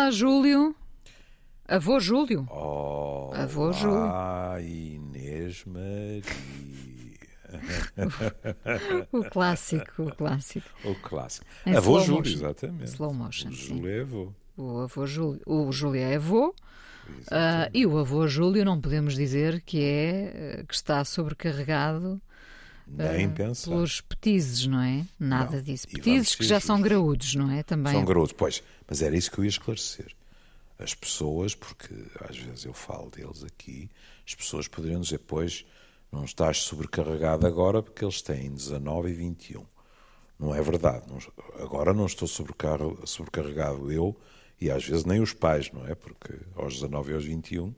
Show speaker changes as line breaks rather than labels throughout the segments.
Olá, Júlio. Avô Júlio.
Oh,
Avô Júlio.
Ah, Inês Maria.
O clássico, o clássico.
o clássico.
Em
avô Júlio,
motion.
exatamente.
Slow motion,
O
sim.
Júlio é avô.
O avô Júlio. O Júlio é avô. ah, e o avô Júlio não podemos dizer que é eh, que está sobrecarregado
Nem
ah,
pensar.
pelos petizes, não é? Nada
Não.
disso. Petizes que já são graúdos, não é? Também.
São garotos, pois. Mas era isso que eu ia esclarecer. As pessoas, porque às vezes eu falo deles aqui, as pessoas poderiam dizer, pois, não estás sobrecarregado agora porque eles têm 19 e 21. Não é verdade. Não- agora não estou sobrecar- sobrecarregado eu e às vezes nem os pais, não é? Porque aos 19 e aos 21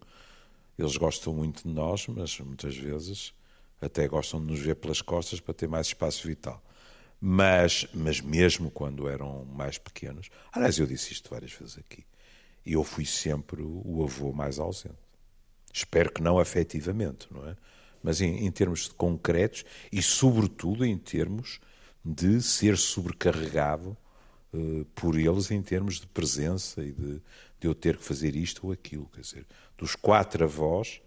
eles gostam muito de nós, mas muitas vezes até gostam de nos ver pelas costas para ter mais espaço vital. Mas, mas mesmo quando eram mais pequenos, aliás, eu disse isto várias vezes aqui, eu fui sempre o avô mais ausente. Espero que não afetivamente, não é? Mas em, em termos concretos e, sobretudo, em termos de ser sobrecarregado eh, por eles em termos de presença e de, de eu ter que fazer isto ou aquilo. Quer dizer, dos quatro avós,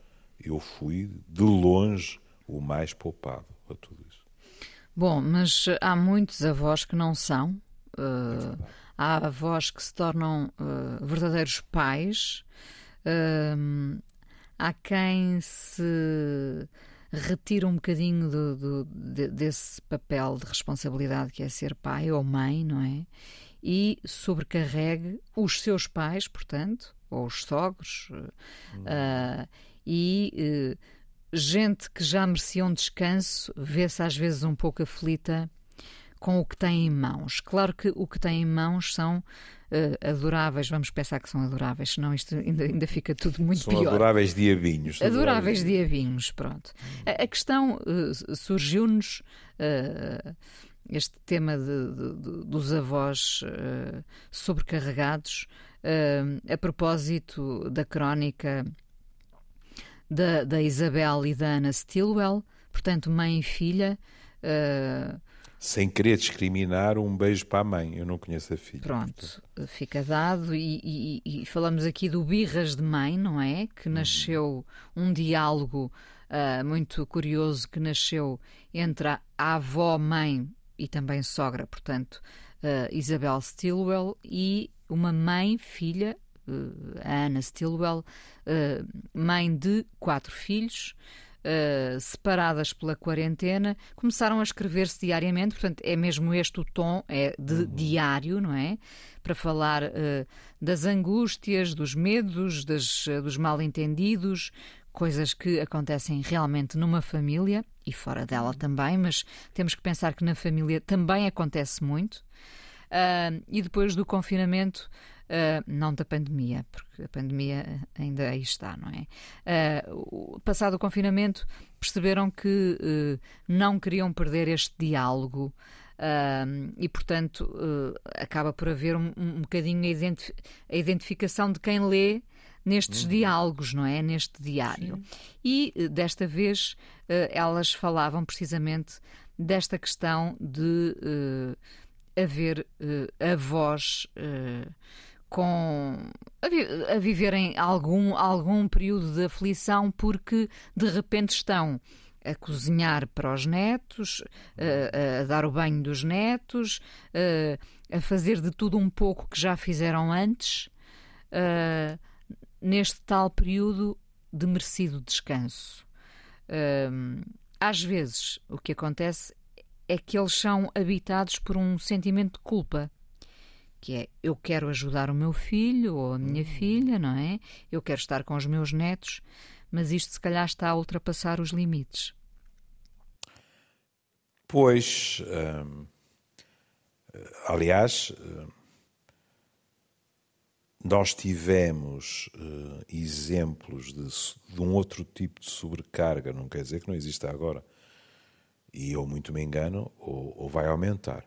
eu fui de longe o mais poupado a tudo isso.
Bom, mas há muitos avós que não são.
É
eh, há avós que se tornam eh, verdadeiros pais. Hum, há quem se retira um bocadinho do- do- de- desse papel de responsabilidade que é ser pai ou mãe, não é? E sobrecarregue os seus pais, portanto, ou os sogros, eh, ah, e eh, gente que já merecia um descanso vê-se às vezes um pouco aflita com o que tem em mãos. Claro que o que tem em mãos são eh, adoráveis, vamos pensar que são adoráveis, senão isto ainda, ainda fica tudo muito
São
pior.
adoráveis diabinhos.
Adoráveis diabinhos, pronto. A, a questão eh, surgiu-nos eh, este tema de- de- dos avós sobrecarregados a propósito da crónica da, da Isabel e da Ana Stilwell, portanto, mãe e filha. eh,
Sem querer discriminar, um beijo para a mãe. Eu não conheço a filha.
Pronto, fica dado e, e- e falamos aqui do Birras de Mãe, não é? Que nasceu um diálogo ah, muito curioso que nasceu entre a, avó-mãe e também sogra, portanto, ah, Isabel Stilwell e uma mãe, filha, eh, a Ana Stilwell, eh, mãe de quatro filhos, eh, separadas pela quarentena, começaram a escrever-se diariamente, portanto, é mesmo este o tom, é de diário, não é? Para falar eh, das angústias, dos medos, das, eh, dos mal-entendidos, coisas que acontecem realmente numa família e fora dela também, mas temos que pensar que na família também acontece muito. Ah, e depois do confinamento, ah, não da pandemia, porque a pandemia ainda aí está, não é? O- passado o confinamento, perceberam que eh, não queriam perder este diálogo. ah, e portanto eh, acaba por haver um, um bocadinho a, identi- a identificação de quem lê nestes diálogos, não é? Neste diário. E eh, desta vez elas falavam precisamente desta questão de haver avós eh, com a, vi- a viverem algum, algum período de aflição porque de repente estão a cozinhar para os netos, a, a dar o banho dos netos, eh, a fazer de tudo um pouco que já fizeram antes, eh, neste tal período de merecido descanso. Às vezes, o que acontece é que eles são habitados por um sentimento de culpa, que é eu quero ajudar o meu filho ou a minha filha, não é? Eu quero estar com os meus netos, mas isto se calhar está a ultrapassar os limites.
Pois, hum, aliás, hum, nós tivemos eh, exemplos de, de um outro tipo de sobrecarga, não quer dizer que não exista agora. E ou muito me engano, ou, ou vai aumentar.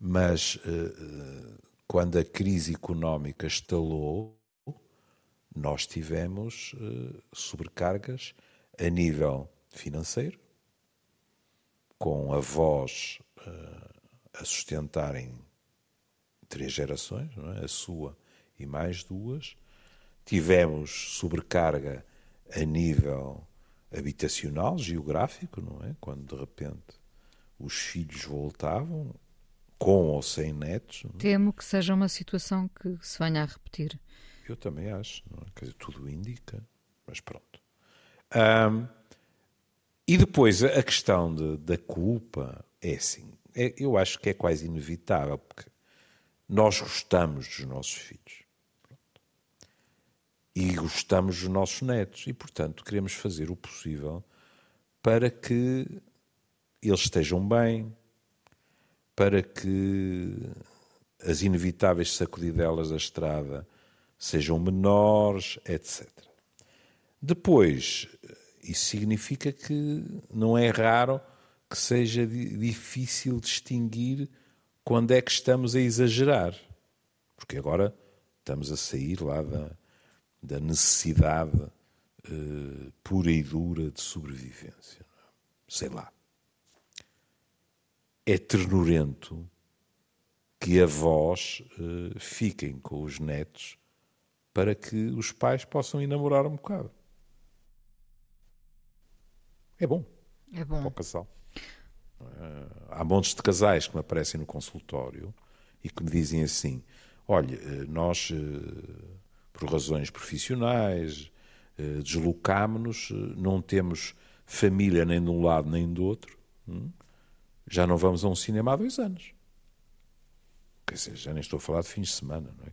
Mas eh, quando a crise económica estalou, nós tivemos eh, sobrecargas a nível financeiro, com avós eh, a sustentarem três gerações, é? a sua e mais duas. Tivemos sobrecarga a nível habitacional, geográfico, não é? Quando de repente os filhos voltavam, com ou sem netos.
É? Temo que seja uma situação que se venha a repetir.
Eu também acho, não é? Quer dizer, tudo indica, mas pronto. Um, e depois a questão de, da culpa é assim, é, eu acho que é quase inevitável, porque nós gostamos dos nossos filhos. E gostamos dos nossos netos. E, portanto, queremos fazer o possível para que eles estejam bem, para que as inevitáveis sacudidelas da estrada sejam menores, etc. Depois, isso significa que não é raro que seja difícil distinguir quando é que estamos a exagerar. Porque agora estamos a sair lá da, da necessidade uh, pura e dura de sobrevivência. Sei lá. É ternurento que avós uh, fiquem com os netos para que os pais possam enamorar um bocado. É bom.
É bom.
Para o casal. Uh, há montes de casais que me aparecem no consultório e que me dizem assim: olha, eh, nós, uh, por razões profissionais, deslocámos-nos, não temos família nem de um lado nem do outro, hum? Já não vamos a um cinema há dois anos. Quer dizer, já nem estou a falar de fins de semana, não é?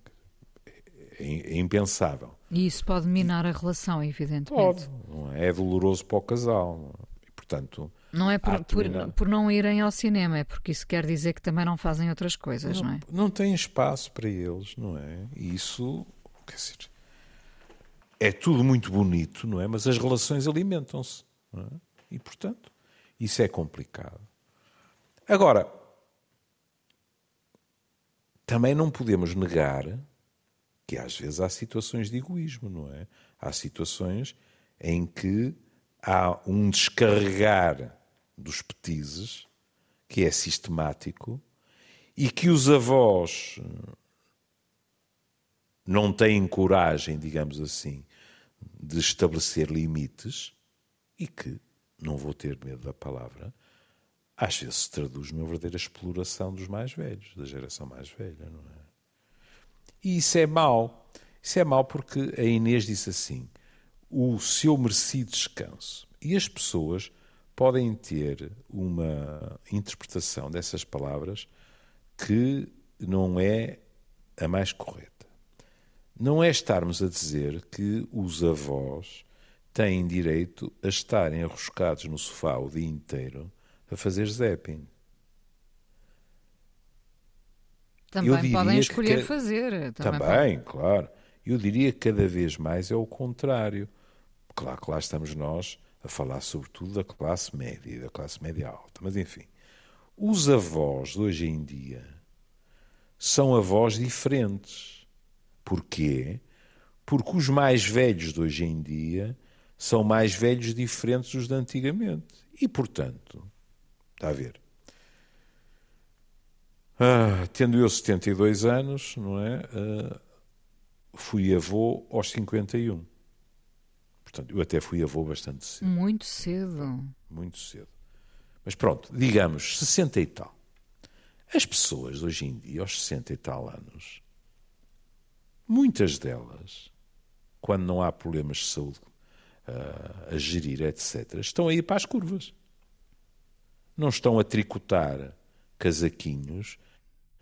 É, é impensável.
E isso pode minar a relação, evidentemente.
Pode, não é? é doloroso para o casal. E, portanto,
não é por, por, por, não irem ao cinema, é porque isso quer dizer que também não fazem outras coisas, não, não é?
Não tem espaço para eles, não é? E isso, quer dizer, é tudo muito bonito, não é? Mas as relações alimentam-se, é? E, portanto, isso é complicado. Agora, também não podemos negar que às vezes há situações de egoísmo, não é? Há situações em que há um descarregar dos petizes que é sistemático e que os avós não têm coragem, digamos assim, de estabelecer limites e que, não vou ter medo da palavra, às vezes se traduz numa verdadeira exploração dos mais velhos, da geração mais velha, não é? E isso é mau. Isso é mau porque a Inês disse assim: o seu merecido descanso. E as pessoas podem ter uma interpretação dessas palavras que não é a mais correta. Não é estarmos a dizer que os avós têm direito a estarem arroscados no sofá o dia inteiro a fazer zapping.
Também podem escolher que... fazer.
Também, também claro. Eu diria que cada vez mais é o contrário. Claro que lá estamos nós a falar sobretudo da classe média, da classe média alta. Mas enfim, os avós de hoje em dia são avós diferentes. Porquê? Porque os mais velhos de hoje em dia são mais velhos diferentes dos de antigamente. E, portanto, está a ver, ah, tendo eu 72 anos, não é? Ah, fui avô aos 51. Portanto, eu até fui avô bastante cedo.
Muito cedo.
Muito cedo. Mas pronto, digamos 60 e tal. As pessoas hoje em dia, aos 60 e tal anos, muitas delas, quando não há problemas de saúde uh, a gerir, etc., estão aí para as curvas. Não estão a tricotar casaquinhos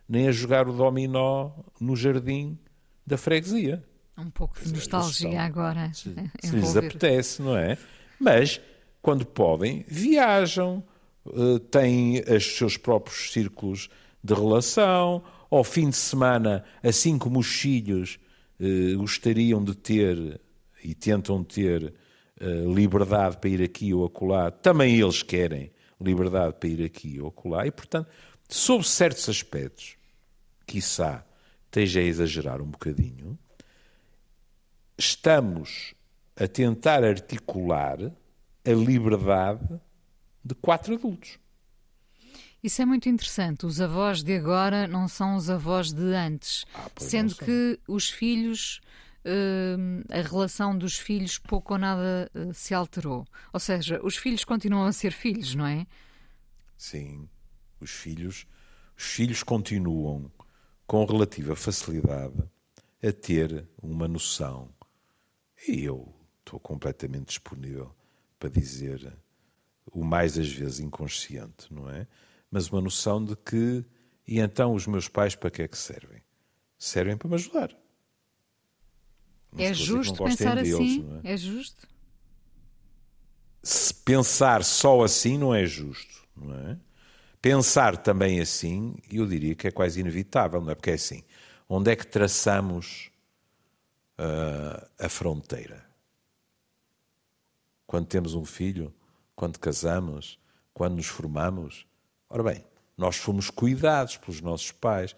nem a jogar o dominó no jardim da freguesia.
Um pouco de nostalgia agora.
Se, se lhes apetece, não é? Mas, quando podem, viajam, eh, têm os seus próprios círculos de relação, ao fim de semana, assim como os filhos eh, gostariam de ter e tentam ter eh, liberdade para ir aqui ou acolá, também eles querem liberdade para ir aqui ou acolá, e portanto, sob certos aspectos, quiçá esteja a exagerar um bocadinho, estamos a tentar articular a liberdade de quatro adultos.
Isso é muito interessante. Os avós de agora não são os avós de antes,
Ah,
sendo que os filhos, a relação dos filhos pouco ou nada eh, se alterou. Ou seja, os filhos continuam a ser filhos, não é?
Sim, os filhos, os filhos continuam com relativa facilidade a ter uma noção. E eu estou completamente disponível para dizer o mais às vezes inconsciente, não é? Mas uma noção de que e então os meus pais para que é que servem? Servem para me ajudar.
É justo
gostem
pensar
deles,
assim?
é?
É justo?
se pensar só assim não é justo, não é? Pensar também assim, eu diria que é quase inevitável, não é? Porque é assim, onde é que traçamos ah, a fronteira? Quando temos um filho, quando casamos, quando nos formamos? Ora bem, nós fomos cuidados pelos nossos pais.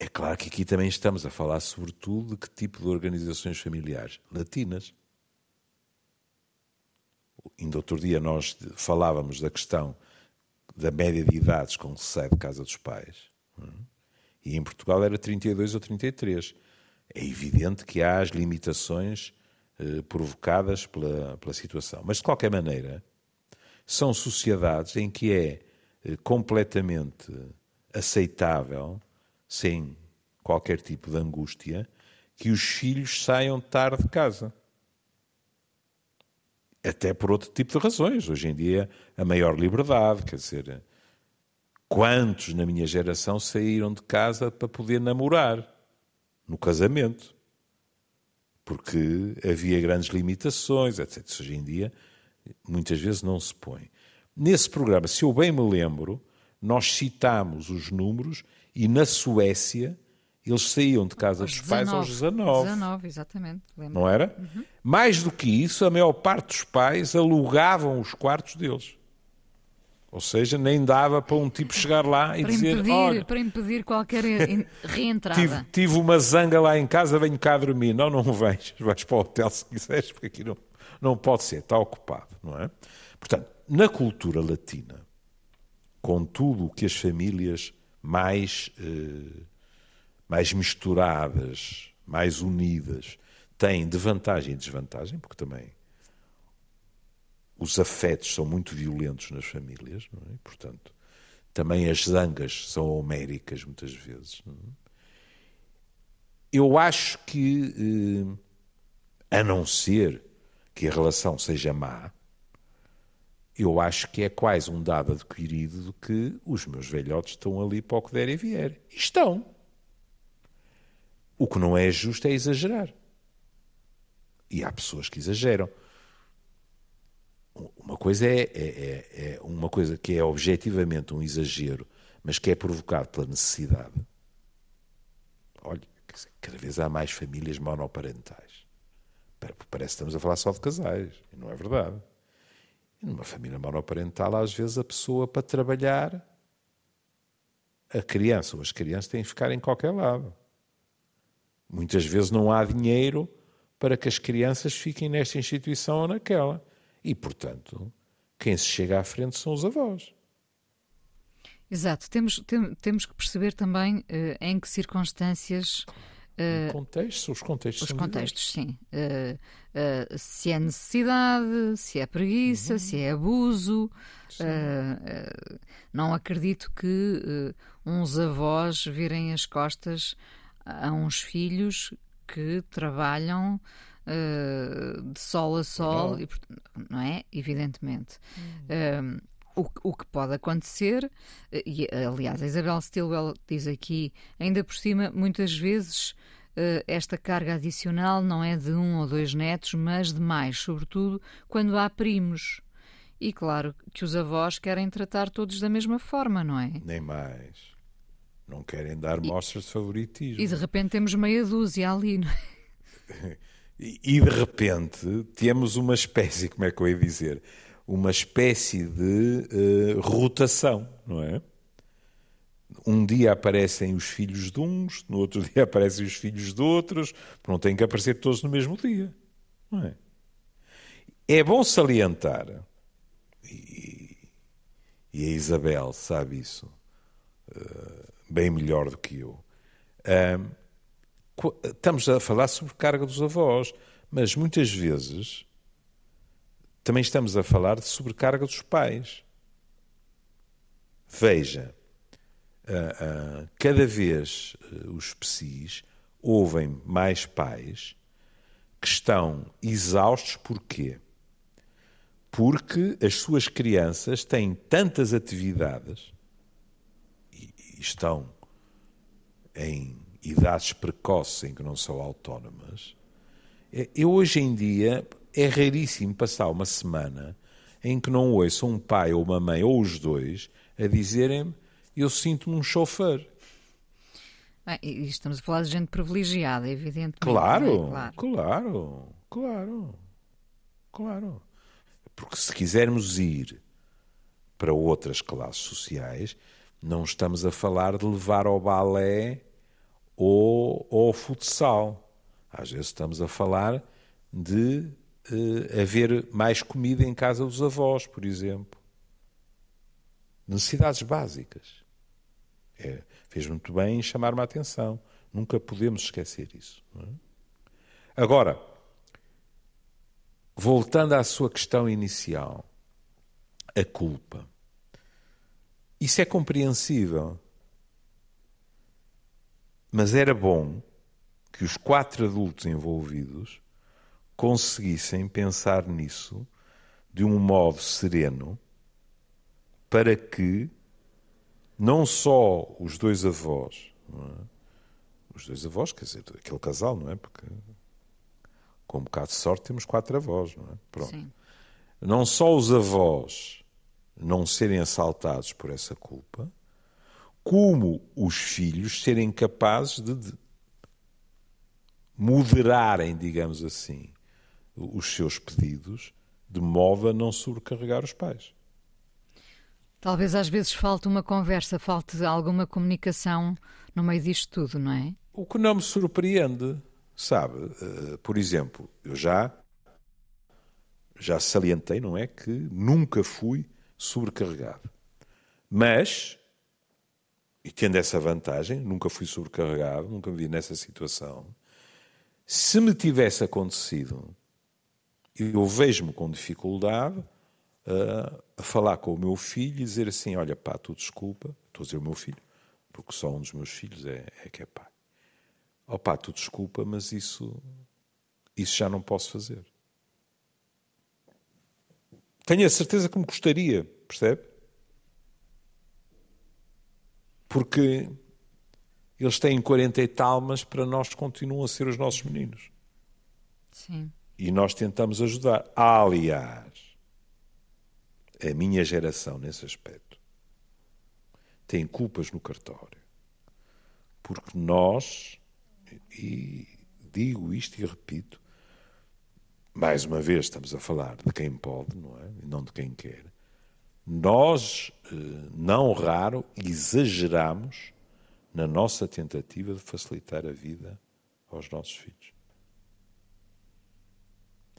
É claro que aqui também estamos a falar, sobretudo, de que tipo de organizações familiares? Latinas. Ainda outro dia nós falávamos da questão da média de idades com que se sai de casa dos pais. é? E em Portugal era 32 ou 33. É evidente que há as limitações eh, provocadas pela, pela situação. Mas, de qualquer maneira, são sociedades em que é eh, completamente aceitável, sem qualquer tipo de angústia, que os filhos saiam tarde de casa até por outro tipo de razões. Hoje em dia, a maior liberdade, quer dizer, quantos na minha geração saíram de casa para poder namorar no casamento? Porque havia grandes limitações, etc. Hoje em dia, muitas vezes não se põe. Nesse programa, se eu bem me lembro, nós citámos os números e na Suécia eles saíam de casa dos pais aos 19.
19, exatamente. Lembro.
Não era? Mais do que isso, a maior parte dos pais alugavam os quartos deles. Ou seja, nem dava para um tipo chegar lá e
Para
dizer:
impedir,
Olha,
para impedir qualquer reentrada.
tive, tive uma zanga lá em casa, venho cá dormir. Não, não vens, vais para o hotel se quiseres, porque aqui não, não pode ser, está ocupado, não é? Portanto, na cultura latina, com tudo o que as famílias mais, eh, mais misturadas, mais unidas, têm de vantagem e desvantagem, porque também os afetos são muito violentos nas famílias, é? Portanto, também as zangas são homéricas muitas vezes. é? Eu acho que, eh, a não ser que a relação seja má, eu acho que é quase um dado adquirido de que os meus velhotes estão ali para o que der e vier. E estão. O que não é justo é exagerar. E há pessoas que exageram. Uma coisa é, é- é- é uma coisa que é objetivamente um exagero, mas que é provocado pela necessidade. Olha, cada vez há mais famílias monoparentais. Pa- Parece que estamos a falar só de casais, e não é verdade. E numa família monoparental, às vezes a pessoa para trabalhar, a criança ou as crianças têm que ficar em qualquer lado. Muitas vezes não há dinheiro para que as crianças fiquem nesta instituição ou naquela. E, portanto, quem se chega à frente são os avós.
Exato. Temos, tem- temos que perceber também eh, em que circunstâncias
O contexto, os contextos
Os contextos, sim. Uh, uh, se é necessidade, se é preguiça, se é abuso. Uh, uh, não acredito que uh, uns avós virem as costas a uns filhos que trabalham uh, de sol a sol,
Não.
e, não é? Evidentemente. Um, o, que- o que pode acontecer, eh, e aliás, a Isabel Stilwell diz aqui, ainda por cima, muitas vezes eh, esta carga adicional não é de um ou dois netos, mas de mais, sobretudo quando há primos. E claro que os avós querem tratar todos da mesma forma, não é?
Nem mais. Não querem dar mostras de favoritismo.
E de repente temos meia dúzia ali, não é?
E, e, de repente temos uma espécie, como é que eu ia dizer? Uma espécie de eh, rotação, não é? Um dia aparecem os filhos de uns, no outro dia aparecem os filhos de outros, não têm que aparecer todos no mesmo dia, não é? É bom salientar, e, E a Isabel sabe isso uh, bem melhor do que eu. Uh, estamos a falar sobre carga dos avós, mas muitas vezes também estamos a falar de sobrecarga dos pais. Veja, uh, uh, cada vez uh, os psis ouvem mais pais que estão exaustos porquê? Porque as suas crianças têm tantas atividades e, estão em idades precoces em que não são autónomas. É, eu hoje em dia é raríssimo passar uma semana em que não ouço um pai ou uma mãe ou os dois a dizerem eu sinto-me um chofer.
Ah, estamos a falar de gente privilegiada, evidentemente.
Claro, é? claro, claro, claro, claro. Porque se quisermos ir para outras classes sociais, não estamos a falar de levar ao balé ou ao futsal. Às vezes estamos a falar de uh, haver mais comida em casa dos avós, por exemplo. Necessidades básicas. É, fez muito bem em chamar-me a atenção. Nunca podemos esquecer isso. É? Agora, voltando à sua questão inicial, a culpa. Isso é compreensível. Mas era bom que os quatro adultos envolvidos conseguissem pensar nisso de um modo sereno para que não só os dois avós, é? os dois avós, quer dizer, aquele casal, não é? Porque com um bocado de sorte temos quatro avós, não é? Pronto. Sim. Não só os avós não serem assaltados por essa culpa, como os filhos serem capazes de, de moderarem, digamos assim, os seus pedidos de modo a não sobrecarregar os pais.
Talvez às vezes falte uma conversa, falte alguma comunicação no meio disto tudo, não é?
O que não me surpreende, sabe? Uh, por exemplo, eu já já salientei, não é, que nunca fui sobrecarregado. Mas, e tendo essa vantagem, nunca fui sobrecarregado, nunca me vi nessa situação, se me tivesse acontecido eu vejo-me com dificuldade uh, a falar com o meu filho e dizer assim: Olha, pá, tu desculpa, estou a dizer o meu filho, porque só um dos meus filhos é, é que é pai. Oh, pá, tu desculpa, mas isso, isso já não posso fazer. Tenho a certeza que me gostaria, percebe? Porque eles têm 40 e tal, mas para nós continuam a ser os nossos meninos.
Sim.
E nós tentamos ajudar. Aliás, a minha geração, nesse aspecto, tem culpas no cartório. Porque nós, e digo isto e repito, mais uma vez estamos a falar de quem pode, não é? E não de quem quer. Nós, eh, não raro, exageramos na nossa tentativa de facilitar a vida aos nossos filhos.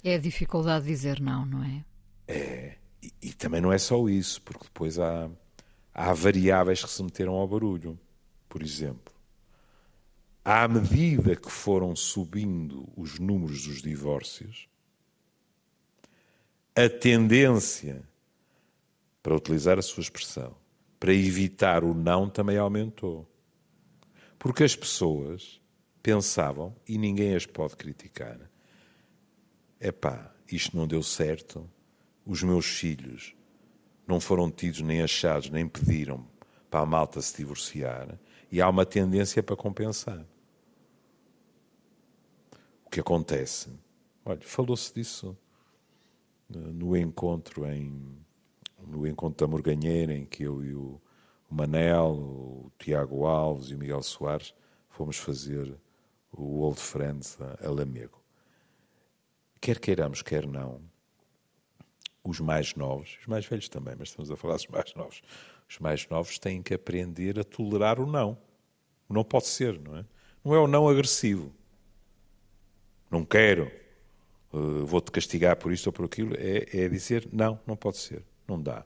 É a dificuldade de dizer não, não é?
É. E, e também não é só isso, porque depois há, há variáveis que se meteram ao barulho. Por exemplo, à medida que foram subindo os números dos divórcios, a tendência, para utilizar a sua expressão, para evitar o não também aumentou. Porque as pessoas pensavam, e ninguém as pode criticar, epá, isto não deu certo, os meus filhos não foram tidos nem achados, nem pediram para a malta se divorciar, e há uma tendência para compensar. O que acontece? Olha, falou-se disso no encontro em no encontro da Morganheira, em que eu e o Manel, o Tiago Alves e o Miguel Soares fomos fazer o Old Friends a Lamego. Quer queiramos, quer não, os mais novos, os mais velhos também, mas estamos a falar dos mais novos, os mais novos têm que aprender a tolerar o não. O não pode ser, não é? Não é o não agressivo. Não quero, uh, vou-te castigar por isto ou por aquilo. É, é dizer não, não pode ser, não dá.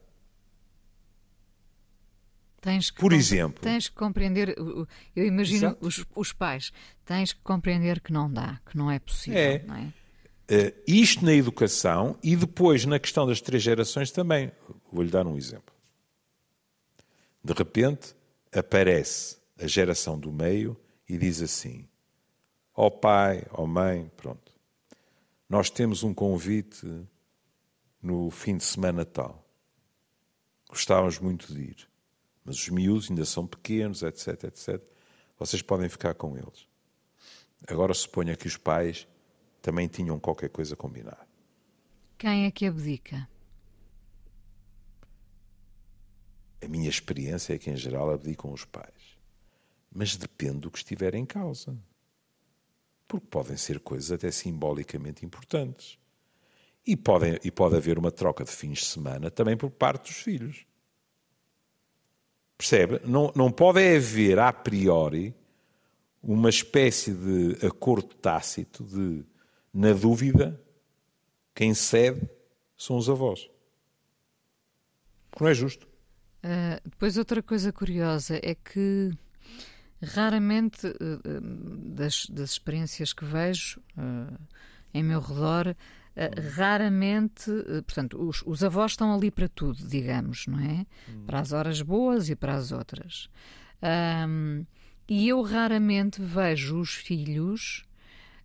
Tens que
Por exemplo.
Tens que compreender, eu imagino os, os pais, tens que compreender que não dá, que não é possível,
É.
não é?
Eh, isto na educação e depois na questão das três gerações também. Vou-lhe dar um exemplo. De repente aparece a geração do meio e diz assim: Ó pai, ó mãe, pronto. Nós temos um convite no fim de semana tal. Gostávamos muito de ir. Mas os miúdos ainda são pequenos, etc, etc. Vocês podem ficar com eles. Agora suponha que os pais também tinham qualquer coisa combinada.
Quem é que abdica?
A minha experiência é que, em geral, abdicam os pais. Mas depende do que estiver em causa. Porque podem ser coisas até simbolicamente importantes. E, podem, e pode haver uma troca de fins de semana também por parte dos filhos. Percebe? Não, não pode haver, a priori, uma espécie de acordo tácito de, na dúvida, quem cede são os avós. Porque não é justo.
Ah, depois, outra coisa curiosa é que raramente, ah, das, das experiências que vejo ah, em meu redor, raramente, portanto, os, os avós estão ali para tudo, digamos, não é? Para as horas boas e para as outras. Ahm, e eu raramente vejo os filhos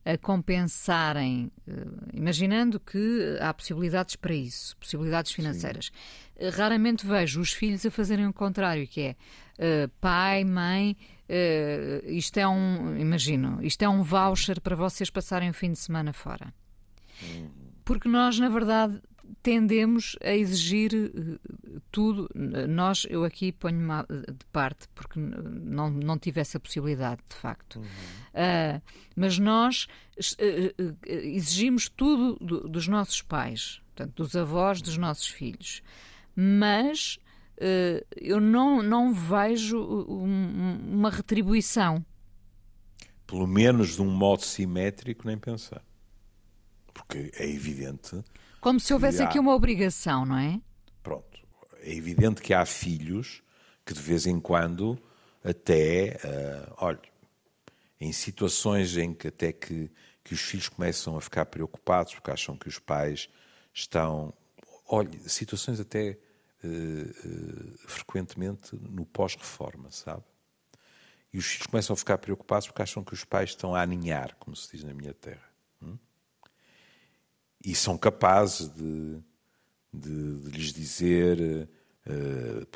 a compensarem, eh, imaginando que há possibilidades para isso, possibilidades financeiras. Eh, Raramente vejo os filhos a fazerem o contrário, que é eh, pai, mãe, eh, isto é um, imagino, isto é um voucher para vocês passarem o fim de semana fora. Porque nós, na verdade, tendemos a exigir eh, tudo. Nós, eu aqui ponho-me de parte, porque não, não tive essa possibilidade, de facto. Ah, mas nós eh, eh, exigimos tudo do- dos nossos pais, portanto, dos avós dos nossos filhos. Mas eh, eu não, não vejo um- uma retribuição.
pelo menos de um modo simétrico, nem pensar. Porque é evidente,
Como se houvesse
há-
aqui uma obrigação, não é?
pronto, é evidente que há filhos que de vez em quando até, ah, olha, em situações em que até que, que os filhos começam a ficar preocupados porque acham que os pais estão, olha, situações até eh, eh, frequentemente no pós-reforma, sabe? E os filhos começam a ficar preocupados porque acham que os pais estão a aninhar, como se diz na minha terra. E são capazes de, de, de lhes dizer, eh,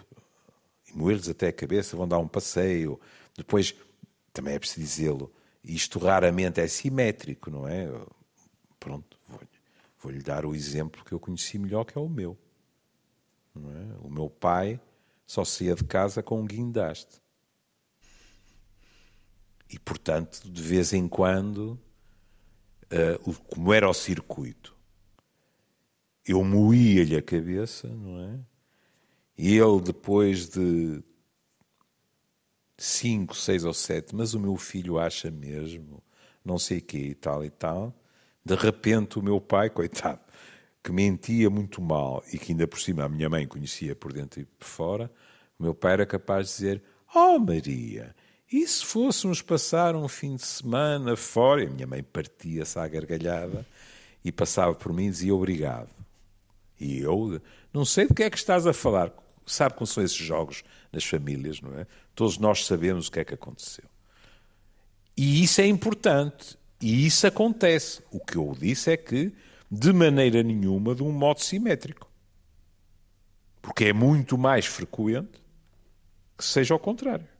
e moer-lhes até a cabeça, vão dar um passeio. Depois, também é preciso dizê-lo, isto raramente é simétrico, não é? Pronto, vou-lhe vou-lhe dar o exemplo que eu conheci melhor, que é o meu. É? O meu pai só saía de casa com um guindaste. E, portanto, de vez em quando, o- como era o circuito, eu moía-lhe a cabeça, não é? E ele, depois de cinco, seis ou sete, mas o meu filho acha mesmo, não sei quê e tal e tal, de repente o meu pai, coitado, que mentia muito mal e que ainda por cima a minha mãe conhecia por dentro e por fora, o meu pai era capaz de dizer: Oh Maria, e se fôssemos passar um fim de semana fora? E a minha mãe partia-se à gargalhada e passava por mim e dizia obrigado. E eu não sei do que é que estás a falar. Sabe como são esses jogos nas famílias, não é? Todos nós sabemos o que é que aconteceu. E isso é importante. E isso acontece. O que eu disse é que, de maneira nenhuma, de um modo simétrico. Porque é muito mais frequente que seja ao contrário.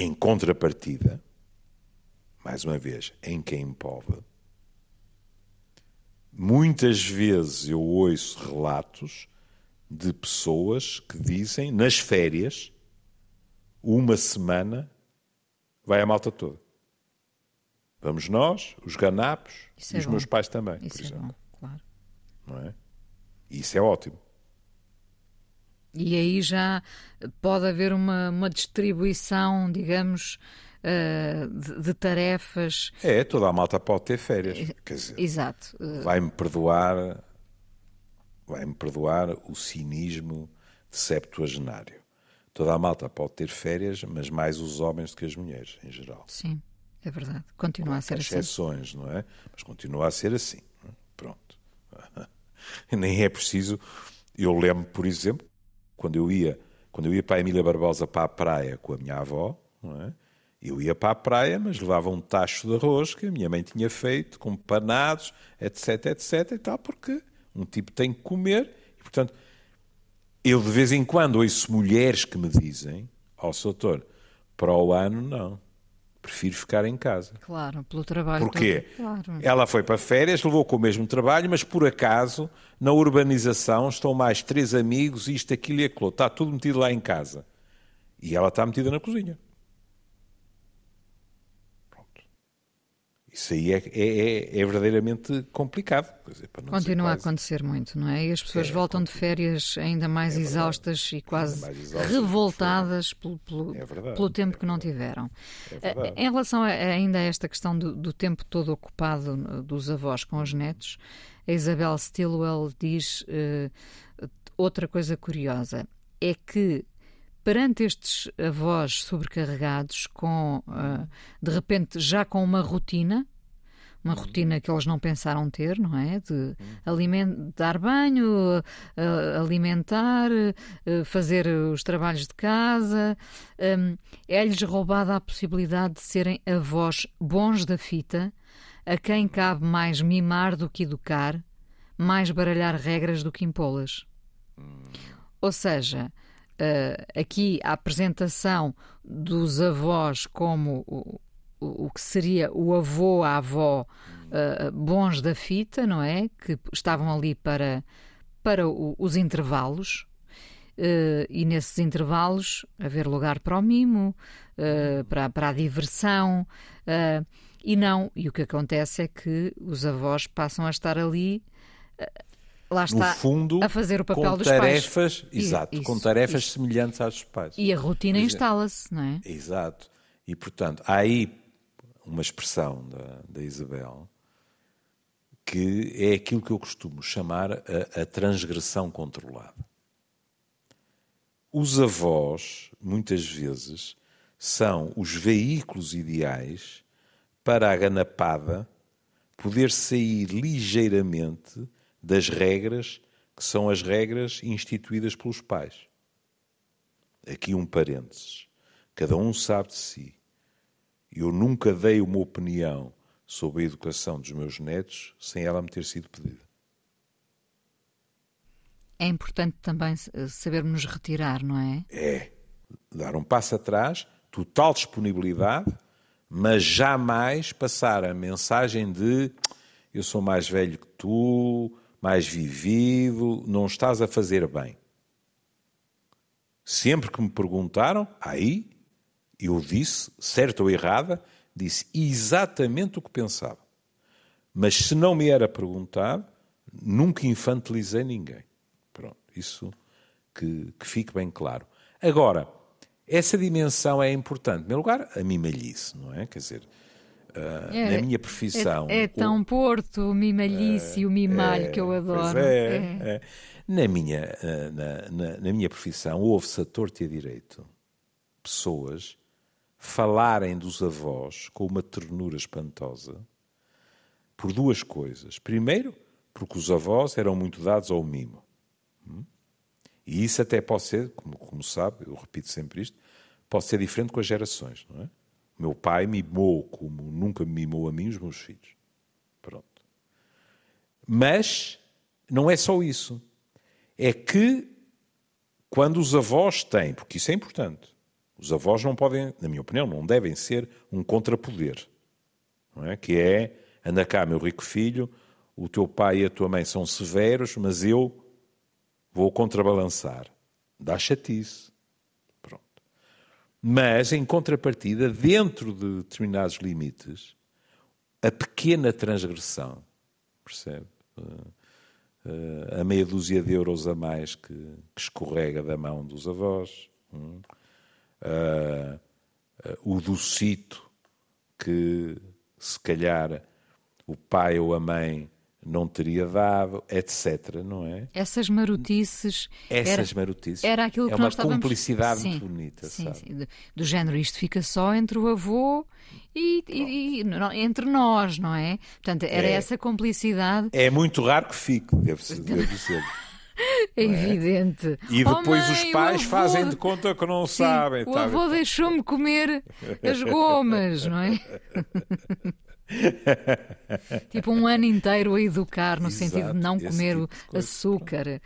Em contrapartida, mais uma vez, em quem pode, muitas vezes eu ouço relatos de pessoas que dizem, nas férias, uma semana, vai a malta toda. Vamos nós, os ganapos
Isso
e
é
os
bom.
meus pais também,
Isso
por
é
exemplo.
bom, claro.
Não é? Isso é ótimo.
E aí já pode haver uma, uma distribuição, digamos, eh, de, de tarefas.
É, toda a malta pode ter férias. Quer dizer,
Exato. Eh,
vai-me perdoar, vai-me perdoar o cinismo de septuagenário. Toda a malta pode ter férias, mas mais os homens do que as mulheres, em geral.
Sim, é verdade. Continua a ser assim.
exceções, não é? Mas continua a ser assim. Pronto. Nem é preciso. Eu lembro, por exemplo, quando eu ia, quando eu ia para a Emília Barbosa para a praia com a minha avó, é? Eu ia para a praia, mas levava um tacho de arroz que a minha mãe tinha feito, com panados, etc, etc e tal, porque um tipo tem que comer. E, portanto, eu de vez em quando ouço mulheres que me dizem, ó, oh, doutor, para o ano não prefiro ficar em casa.
Claro, pelo trabalho.
Porquê?
Claro.
Ela foi para férias, levou com o mesmo trabalho, mas por acaso, na urbanização, estão mais três amigos, isto, aquilo e aquilo. Está tudo metido lá em casa. E ela está metida na cozinha. Isso aí é, é, é, é verdadeiramente complicado. Dizer,
Continua a acontecer muito, não é? E as pessoas é, voltam de férias ainda mais é exaustas e quase exaustas, revoltadas pelo, pelo, é pelo, tempo que não tiveram. Eh, em relação a, ainda a esta questão do, do, tempo todo ocupado dos avós com os netos, a Isabel Stilwell diz uh, outra coisa curiosa: é que perante estes avós sobrecarregados, com uh, de repente já com uma rotina, uma uhum. rotina que eles não pensaram ter, não é? De uhum. alimentar, dar banho, alimentar, fazer os trabalhos de casa. Um, é-lhes roubada a possibilidade de serem avós bons da fita, a quem cabe mais mimar do que educar, mais baralhar regras do que impô-las. Hum. Ou seja, uh, aqui a apresentação dos avós como o, o, que seria o avô, a avó, uh, bons da fita, não é? Que estavam ali para, para o, os intervalos. Uh, e nesses intervalos haver lugar para o mimo, para, para a diversão, e não, e o que acontece é que os avós passam a estar ali lá está,
no fundo,
a fazer o papel
com
dos
tarefas,
pais.
Exato, isso, com tarefas isso. semelhantes às dos pais.
E a rotina instala-se, não é?
Exato. E, portanto, há aí uma expressão da, da Isabel que é aquilo que eu costumo chamar a, a transgressão controlada. Os avós, muitas vezes, são os veículos ideais para a ganapada poder sair ligeiramente das regras que são as regras instituídas pelos pais. Aqui um parênteses. Cada um sabe de si. Eu nunca dei uma opinião sobre a educação dos meus netos sem ela me ter sido pedida.
É importante também sabermos retirar, não é?
É. Dar um passo atrás, total disponibilidade, mas jamais passar a mensagem de eu sou mais velho que tu, mais vivido, não estás a fazer bem. Sempre que me perguntaram, aí eu disse, certo ou errada, disse exatamente o que pensava. Mas se não me era perguntado, nunca infantilizei ninguém. Pronto, isso que, que fique bem claro. Agora, essa dimensão é importante. Em primeiro lugar, a mimalhice, não é? Quer dizer, Uh, é, na minha profissão.
É, é tão o, Porto, o mimalhice e o mimalho é, que eu adoro.
É, é, Na, minha, uh, na, na, na, minha profissão, houve-se a torto e a direito pessoas falarem dos avós com uma ternura espantosa por duas coisas. Primeiro, porque os avós eram muito dados ao mimo. Hum? E isso até pode ser, como, como sabe, eu repito sempre isto, pode ser diferente com as gerações, não é? Meu pai mimou como nunca mimou a mim os meus filhos. Pronto. Mas não é só isso. É que quando os avós têm, porque isso é importante, os avós não podem, na minha opinião, não devem ser um contrapoder. Não é? Que é, anda cá, meu rico filho, o teu pai e a tua mãe são severos, mas eu vou contrabalançar. Dá chatice. Mas, em contrapartida, dentro de determinados limites, a pequena transgressão, percebe? a meia dúzia de euros a mais que, que escorrega da mão dos avós, uh, uh, o docito que, se calhar, o pai ou a mãe não teria dado, etc. Não é?
Essas marotices.
Essas era, marotices.
Era aquilo
é
que
uma
nós estávamos...
cumplicidade
sim,
muito bonita,
sim,
sabe?
Sim, do, do, género, isto fica só entre o avô e, e, e não, entre nós, não é? Portanto, era é, essa cumplicidade.
É muito raro que fique, deve ser. Deve ser.
É evidente.
E depois
oh,
mãe, os pais avô... fazem de conta que não Sim, sabem.
O avô deixou-me comer as gomas, não é? tipo um ano inteiro a educar no Exato, sentido de não comer tipo açúcar.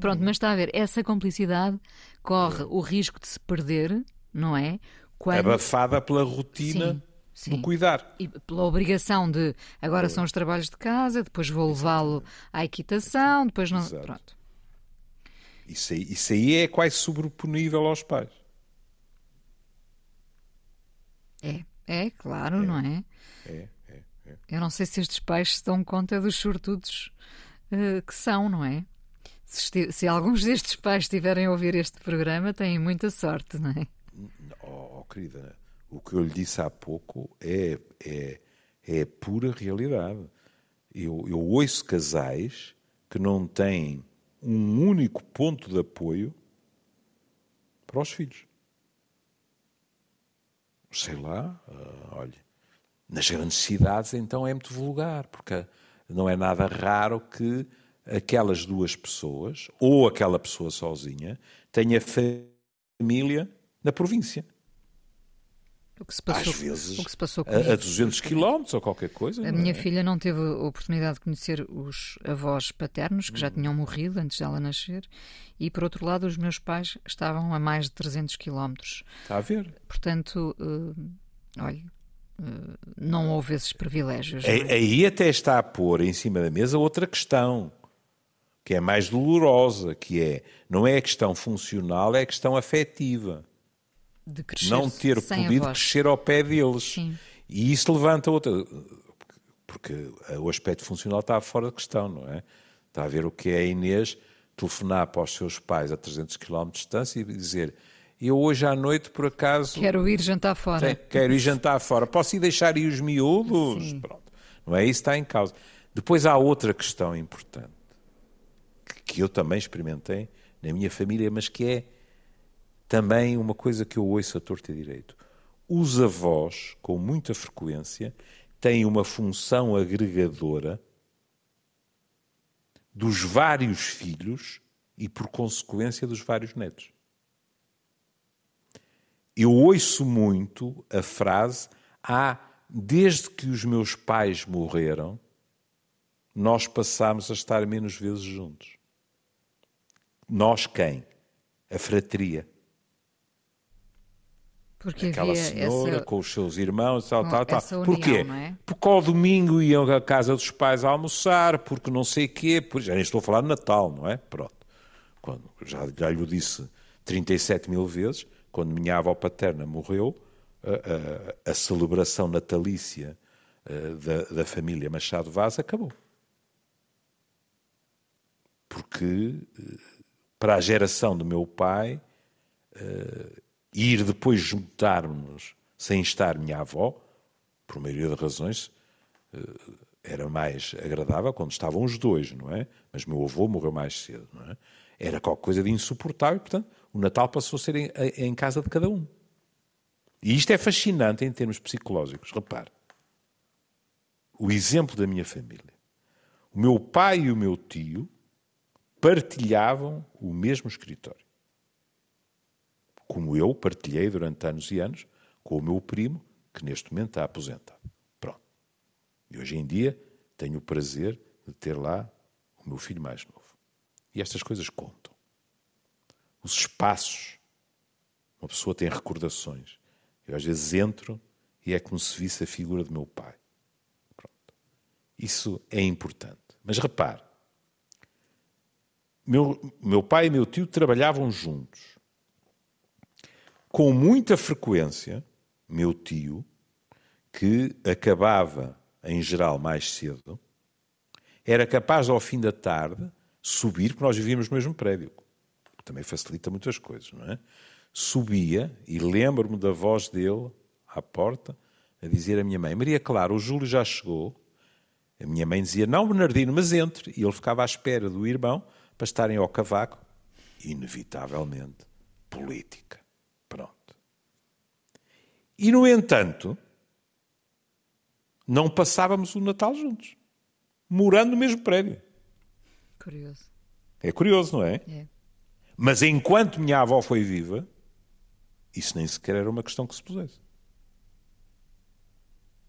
Pronto, mas está a ver, essa complicidade corre é. o risco de se perder, não é?
Quando... Abafada pela rotina. Sim. Sim. do cuidar.
E pela obrigação de agora são os trabalhos de casa, depois vou levá-lo à equitação, depois não. Exato. Pronto.
Isso aí, isso aí é quase sobreponível aos pais.
É, é, claro, é. não é?
É, é, é.
Eu não sei se estes pais se dão conta dos sortudos uh, que são, não é? Se, se, alguns destes pais estiverem a ouvir este programa, têm muita sorte, não é?
Oh, oh querida, o que eu lhe disse há pouco é, é, é pura realidade. Eu, eu ouço casais que não têm um único ponto de apoio para os filhos. Sei lá, uh, olha, nas grandes cidades então é muito vulgar, porque não é nada raro que aquelas duas pessoas, ou aquela pessoa sozinha, tenha família na província.
O que se passou,
Às vezes,
o que se passou
a, a 200 quilómetros ou qualquer coisa.
A minha é? filha não teve a oportunidade de conhecer os avós paternos, que já tinham morrido antes dela nascer, e por outro lado, os meus pais estavam a mais de 300 quilómetros.
Está a ver?
Portanto, uh, olha, não houve esses privilégios.
É? Aí até está a pôr em cima da mesa outra questão, que é mais dolorosa, que é, não é a questão funcional, é a questão afetiva
de crescer
não ter podido crescer ao pé deles.
Sim.
E isso levanta outra. Porque o aspecto funcional está fora de questão, não é? Está a ver o que é a Inês telefonar para os seus pais a 300 km de distância e dizer: Eu hoje à noite, por acaso.
Quero ir jantar fora.
quero ir jantar fora. Posso ir deixar aí os miúdos? Sim. Pronto. Não é isso que está em causa. Depois há outra questão importante que eu também experimentei na minha família, mas que é também uma coisa que eu ouço a torto e direito. Os avós, com muita frequência, têm uma função agregadora dos vários filhos e, por consequência, dos vários netos. Eu ouço muito a frase: Ah, desde que os meus pais morreram, nós passámos a estar menos vezes juntos. Nós quem? A fratria.
porque
aquela senhora
essa...
com os seus irmãos, tal, tal, tal.
União,
Porquê?
É?
Porque ao domingo iam à casa dos pais a almoçar, porque não sei quê, por... já nem estou a falar de Natal, não é? Pronto. Quando, já, já lhe disse 37 mil vezes, quando minha avó paterna morreu, a, a, a celebração natalícia a, da, da família Machado Vaz acabou. Porque para a geração do meu pai e ir depois juntar-nos sem estar minha avó, por maioria das razões, eh, era mais agradável quando estavam os dois, não é? Mas meu avô morreu mais cedo, não é? Era qualquer coisa de insuportável, portanto, o Natal passou a ser em, em casa de cada um. E isto é fascinante em termos psicológicos. Repare, o exemplo da minha família. O meu pai e o meu tio partilhavam o mesmo escritório como eu partilhei durante anos e anos com o meu primo, que neste momento está aposentado. Pronto. E hoje em dia tenho o prazer de ter lá o meu filho mais novo. E estas coisas contam. Os espaços. Uma pessoa tem recordações. Eu às vezes entro e é como se visse a figura do meu pai. Pronto. Isso é importante. Mas repare, meu, meu pai e meu tio trabalhavam juntos com muita frequência, meu tio, que acabava em geral mais cedo, era capaz ao fim da tarde subir, porque nós vivíamos no mesmo prédio. Também facilita muitas coisas, não é? Subia e lembro-me da voz dele à porta a dizer à minha mãe: Maria Clara, o Júlio já chegou A minha mãe dizia, não, Bernardino, mas entre. E ele ficava à espera do irmão para estarem ao cavaco. Inevitavelmente, política. Pronto. E, no entanto, não passávamos o Natal juntos. Morando no mesmo prédio.
Curioso.
É curioso, não é?
É.
Mas enquanto minha avó foi viva, isso nem sequer era uma questão que se pusesse.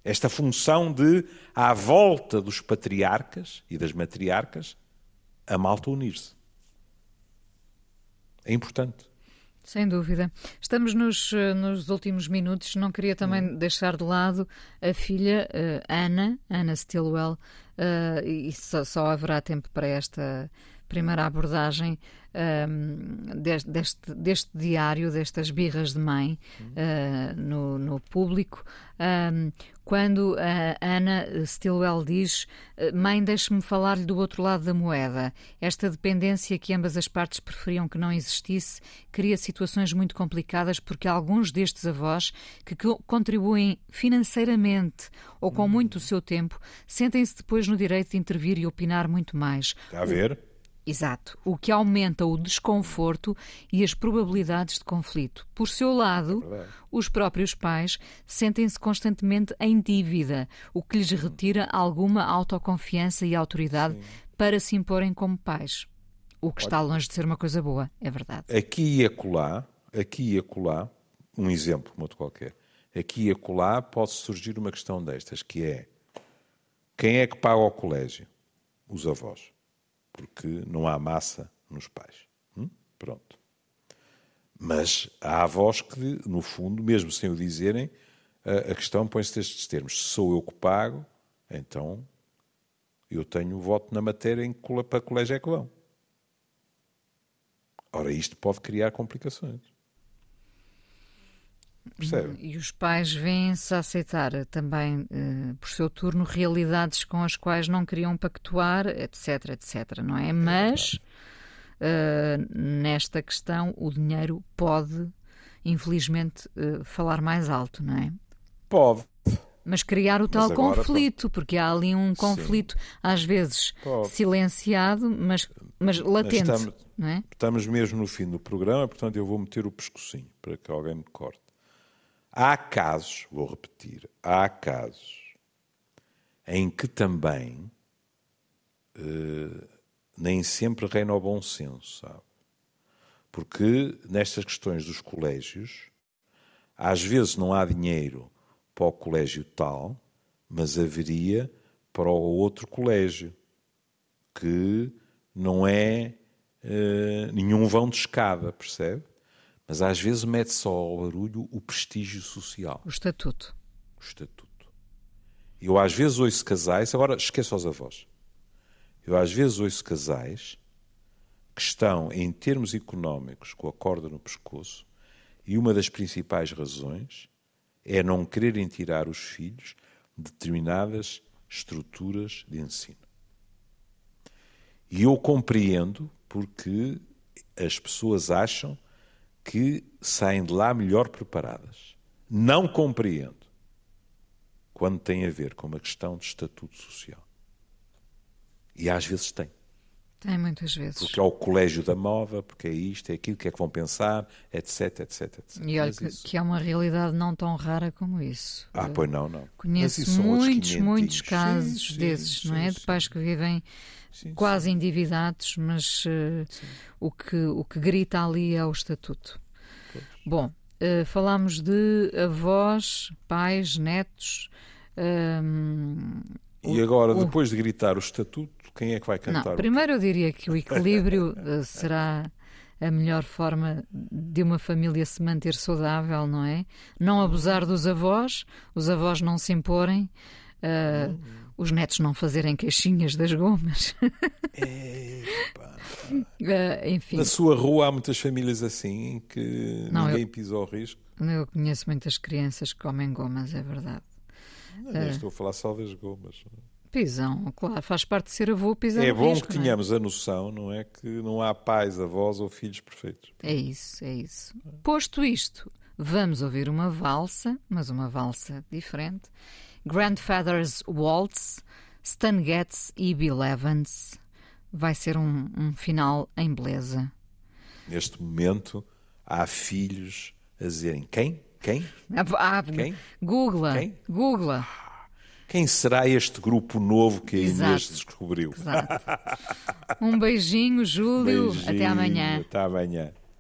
Esta função de, à volta dos patriarcas e das matriarcas, a malta unir-se. É importante.
Sem dúvida. Estamos nos, eh, nos últimos minutos. Não queria também
Hum.
deixar de lado a filha eh, Ana, Ana Stilwell, eh, e só, só haverá tempo para esta primeira abordagem ehm, deste, deste, deste diário, destas birras de mãe eh, no, no público. Ehm, quando a Ana Stilwell diz: eh, Mãe, deixe-me falar-lhe do outro lado da moeda. Esta dependência que ambas as partes preferiam que não existisse cria situações muito complicadas porque alguns destes avós que co- contribuem financeiramente ou com muito do seu tempo sentem-se depois no direito de intervir e opinar muito mais.
Está a ver?
Exato, o que aumenta o desconforto e as probabilidades de conflito. Por seu lado,
verdade.
os próprios pais sentem-se constantemente em dívida, o que lhes retira alguma autoconfiança e autoridade para se imporem como pais. O que está longe de ser uma coisa boa, é verdade.
Aqui e acolá, aqui e acolá, um exemplo, como outro qualquer, aqui e acolá pode surgir uma questão destas, que é quem é que paga o colégio? Os avós. Porque não há massa nos pais. Hum? Pronto. Mas há avós que, no fundo, mesmo sem o dizerem, a, questão põe-se destes termos. Se sou eu que pago, então eu tenho voto na matéria em que para colégio é que vão. Ora, isto pode criar complicações. Percebe?
E os pais vêm-se a aceitar também, eh, por seu turno, realidades com as quais não queriam pactuar, etc, etc, não é? Mas, eh, nesta questão, o dinheiro pode, infelizmente, eh, falar mais alto, não é?
Pode.
Mas criar o tal
agora,
conflito, porque há ali um conflito, às vezes
Pode.
silenciado, mas, mas latente,
estamos-
não é?
Estamos mesmo no fim do programa, portanto eu vou meter o pescocinho para que alguém me corte. Há casos, vou repetir, há casos em que também eh, nem sempre reina o bom senso, sabe? Porque nestas questões dos colégios, às vezes não há dinheiro para o colégio tal, mas haveria para o outro colégio, que não é eh, nenhum vão de escada, percebe? Mas às vezes mete só ao barulho o prestígio social,
O estatuto.
o estatuto. Eu às vezes ouço casais, agora esqueço os avós. Eu às vezes ouço casais que estão, em termos económicos, com a corda no pescoço, e uma das principais razões é não quererem tirar os filhos de determinadas estruturas de ensino. E eu compreendo porque as pessoas acham que saem de lá melhor preparadas. Não compreendo quando tem a ver com uma questão de estatuto social. E às vezes tem.
Tem muitas vezes.
Porque é o colégio da moda, porque é isto, é aquilo, o que é que vão pensar, etc, etc, etc.
E olha que, que é uma realidade não tão rara como isso.
Ah, pois não, não.
Conheço muitos,
500.
muitos
Sim,
casos
sim,
desses, não
sim,
é?
sim.
De pais que vivem
Sim,
quase endividados, mas eh, o, que, o que grita ali é o estatuto. Bom, eh, falámos de avós, pais, netos. hum,
E agora,
o-
depois de gritar o estatuto, quem é que vai
não,
cantar? o
primeiro eu diria que o equilíbrio eh, será a melhor forma de uma família se manter saudável, não é? Não abusar dos avós, os avós não se imporem, eh, os netos não fazerem queixinhas das gomas. Eh, enfim,
Na sua rua há muitas famílias assim em que
Não,
ninguém
eu-
pisa ao risco.
eu conheço muitas crianças que comem gomas, é verdade.
Não, nem estou a falar só das gomas.
Pisam, claro, faz parte de ser avô pisar
É bom
risco,
que
é?
tenhamos a noção, não é? Que não há pais, avós ou filhos perfeitos.
É isso, é isso. Posto isto, vamos ouvir uma valsa, mas uma valsa diferente. Grandfather's Waltz, Stan Getz e Bill Evans. Vai ser um, um final em beleza.
Neste momento, há filhos a dizerem quem? Quem?
Ah,
Quem?
Googla.
Quem?
Googla.
Quem será este grupo novo que a Inês
Exato.
descobriu?
Exato. Um beijinho, Júlio. Até
Beijinho,
amanhã.
Até amanhã.